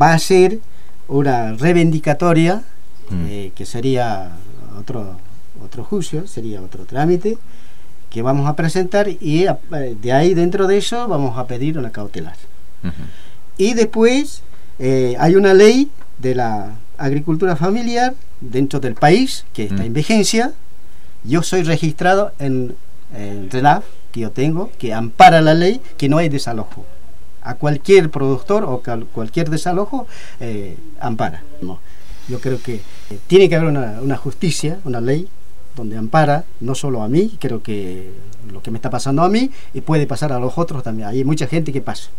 va a ser una reivindicatoria, mm. que sería otro, otro juicio, sería otro trámite, que vamos a presentar y de ahí dentro de eso vamos a pedir una cautelar. Y después hay una ley de la agricultura familiar dentro del país que está en vigencia. Yo soy registrado en el RENAF que yo tengo, que ampara la ley que no hay desalojo. A cualquier productor o cualquier desalojo eh, ampara. Yo creo que eh, tiene que haber una, una justicia, una ley donde ampara no solo a mí, creo que lo que me está pasando a mí y puede pasar a los otros también. Hay mucha gente que pasa.